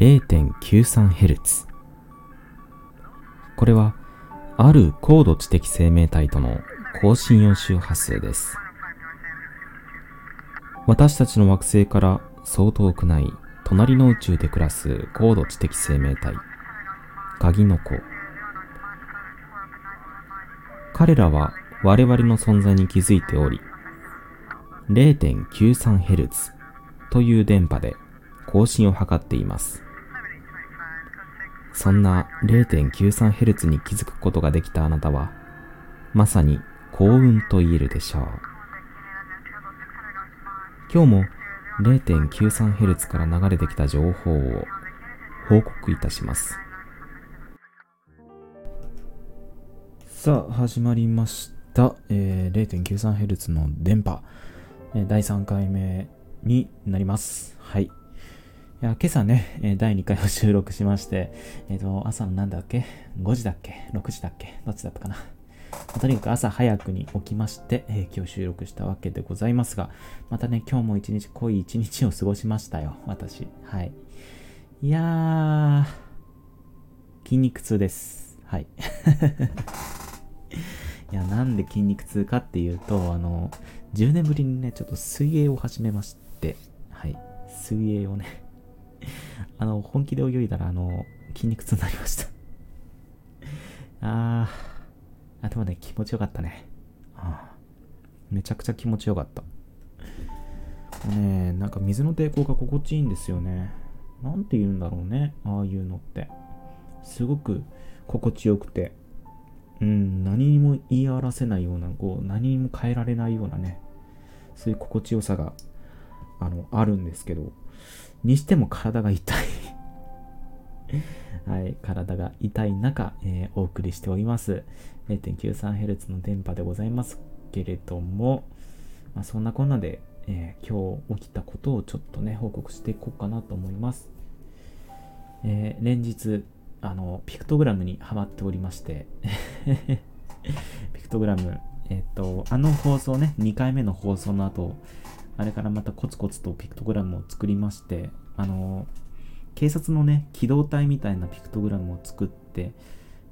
0.93Hz これはある高度知的生命体との高信用周波数です。私たちの惑星からそう遠くない隣の宇宙で暮らす高度知的生命体鍵の子彼らは我々の存在に気づいており 0.93Hz という電波で更新を図っています。そんな 0.93Hz に気づくことができたあなたはまさに幸運と言えるでしょう。今日も 0.93Hz から流れてきた情報を報告いたします。さあ始まりました、えー、0.93Hz の電波、えー、第3回目になります。はい。いや今朝ね、第2回を収録しまして、えっ、ー、と、朝のなんだっけ ?5 時だっけ ?6 時だっけ？どっちだったかな？まとにかく朝早くに起きまして、えー、今日収録したわけでございますが、またね、今日も一日濃い一日を過ごしましたよ、私。はい。いやー、筋肉痛です。はい。いや、なんで筋肉痛かっていうと、あの、10年ぶりにね、ちょっと水泳を始めまして、はい。水泳をねあの、本気で泳いだら、あの、筋肉痛になりました あー。あ、でもね、気持ちよかったね。あめちゃくちゃ気持ちよかった。ねなんか水の抵抗が心地いいんですよね。なんて言うんだろうね。ああいうのって。すごく心地よくて。うん、何にも言い表せないような、こう、何にも変えられないようなね。そういう心地よさが、あの、あるんですけど。にしても体が痛い はい、体が痛い中、えー、お送りしております。0.93Hz の電波でございますけれども、まあ、そんなこんなで、えー、今日起きたことをちょっとね、報告していこうかなと思います。えー、連日、あの、ピクトグラムにハマっておりまして ピクトグラム、えっ、と、あの放送ね、2回目の放送の後、あれからまたコツコツとピクトグラムを作りまして、あの、警察のね、機動隊みたいなピクトグラムを作って、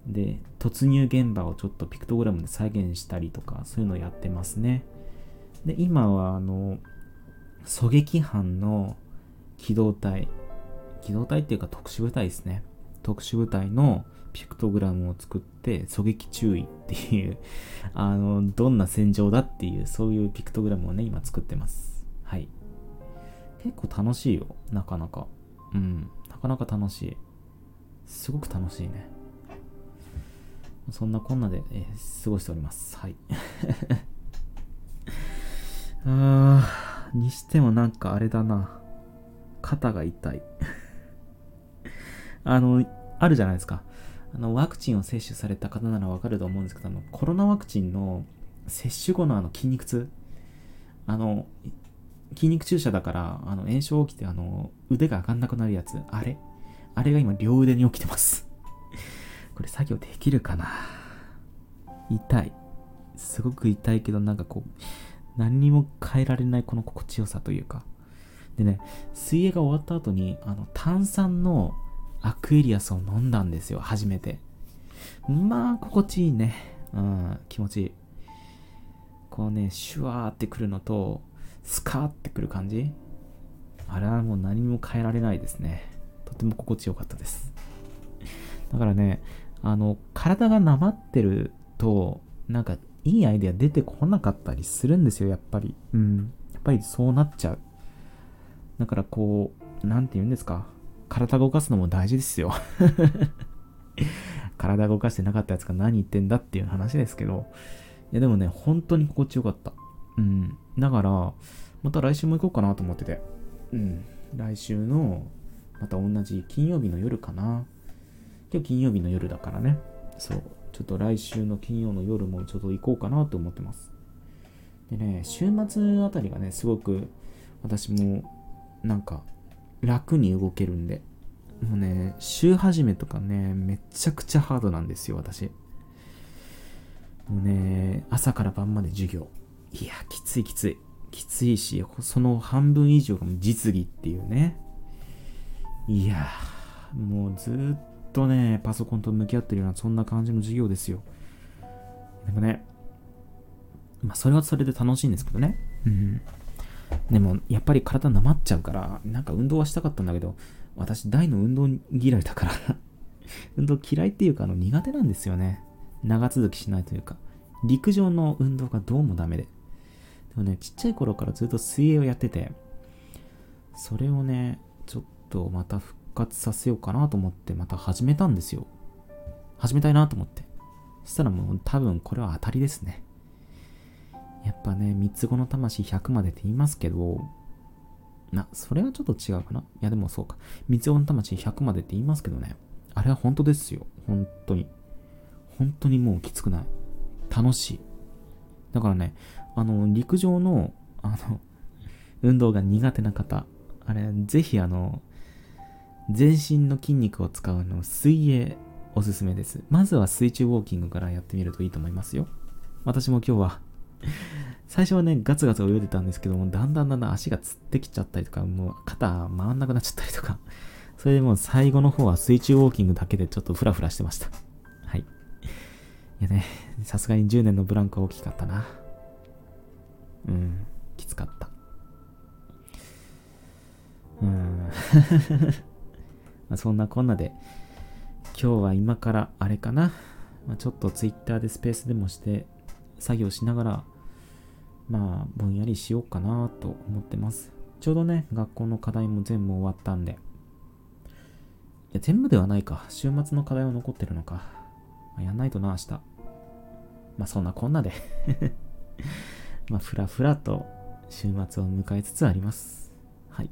で、突入現場をちょっとピクトグラムで再現したりとか、そういうのをやってますね。で、今は、あの、狙撃班の機動隊、機動隊っていうか特殊部隊ですね。特殊部隊のピクトグラムを作って狙撃注意っていうあの、どんな戦場だっていう、そういうピクトグラムをね、今作ってます。結構楽しいよ、なかなか。うん、なかなか楽しい。すごく楽しいね。そんなこんなで、えー、過ごしております。はい。あー、にしてもなんかあれだな。肩が痛い。あの、あるじゃないですか。あの、ワクチンを接種された方ならわかると思うんですけど、あの、コロナワクチンの接種後のあの筋肉痛。あの、筋肉注射だから、あの、炎症起きて、あの、腕が上がんなくなるやつ。あれ？あれが今、両腕に起きてます。これ作業できるかな？痛い。すごく痛いけど、なんかこう、何にも変えられないこの心地よさというか。でね、水泳が終わった後に、あの、炭酸のアクエリアスを飲んだんですよ、初めて。まあ、心地いいね。うん、気持ちいい。こうね、シュワーってくるのと、スカーってくる感じ？あれはもう何も変えられないですね。とても心地よかったです。だからね、あの、体がなまってると、なんかいいアイデア出てこなかったりするんですよ、やっぱり。うん。やっぱりそうなっちゃう。だからこう、なんて言うんですか？体動かすのも大事ですよ。体動かしてなかったやつが何言ってんだっていう話ですけど。いやでもね、本当に心地よかった。うん。だから、また来週も行こうかなと思ってて。うん。来週の、また同じ金曜日の夜かな。今日金曜日の夜だからね。そう。ちょっと来週の金曜の夜もちょっと行こうかなと思ってます。でね、週末あたりがね、すごく私もなんか楽に動けるんで。もうね、週始めとかね、めちゃくちゃハードなんですよ、私。もうね、朝から晩まで授業。いや、きついきつい。きついし、その半分以上が実技っていうね。いやもうずっとね、パソコンと向き合ってるような、そんな感じの授業ですよ。でもね、まあ、それはそれで楽しいんですけどね。うん。でも、やっぱり体なまっちゃうから、なんか運動はしたかったんだけど、私、大の運動嫌いだから 運動嫌いっていうか、あの、苦手なんですよね。長続きしないというか。陸上の運動がどうもダメで。もね、ちっちゃい頃からずっと水泳をやってて、それをね、ちょっとまた復活させようかなと思って、また始めたんですよ。始めたいなと思って。そしたらもう多分これは当たりですね。やっぱね、三つ子の魂100までって言いますけど、な、それはちょっと違うかな？いやでもそうか。三つ子の魂100までって言いますけどね。あれは本当ですよ。本当に。本当にもうきつくない。楽しい。だからね、あの、陸上の、あの、運動が苦手な方、あれ、ぜひあの、全身の筋肉を使うの、水泳、おすすめです。まずは水中ウォーキングからやってみるといいと思いますよ。私も今日は最初はね、ガツガツ泳いでたんですけども、だんだんだんだん足がつってきちゃったりとか、もう肩回んなくなっちゃったりとか、それでもう最後の方は水中ウォーキングだけでちょっとフラフラしてました。はい。いやね、さすがに10年のブランクは大きかったな。うん、きつかった。うん。まそんなこんなで、今日は今からあれかな。まあ、ちょっと Twitter でスペースでもして作業しながら、まあ、ぼんやりしようかなと思ってます。ちょうどね、学校の課題も全部終わったんで。いや、全部ではないか。週末の課題は残ってるのか。まあ、やんないとな、明日。まあ、そんなこんなでまあ、ふらふらと週末を迎えつつあります。はい。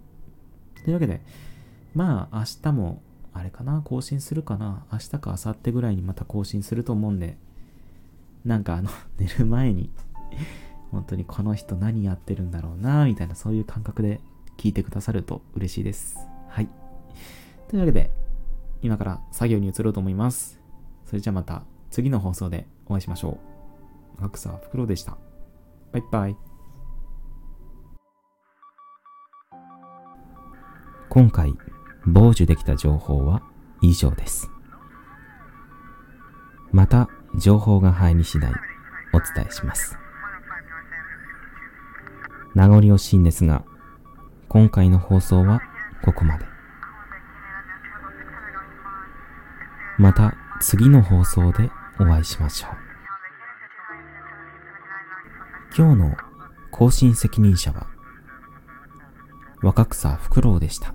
というわけで、まあ、明日も、あれかな、更新するかな。明日か明後日ぐらいにまた更新すると思うんで、なんかあの、寝る前に本当にこの人何やってるんだろうな、みたいなそういう感覚で聞いてくださると嬉しいです。はい。というわけで、今から作業に移ろうと思います。それじゃあまた次の放送でお会いしましょう。格差フクロウでした。バイバイ。今回、傍受できた情報は以上です。また情報が入り次第お伝えします。名残惜しいんですが、今回の放送はここまで。また次の放送でお会いしましょう。今日の更新責任者は若草フクロウでした。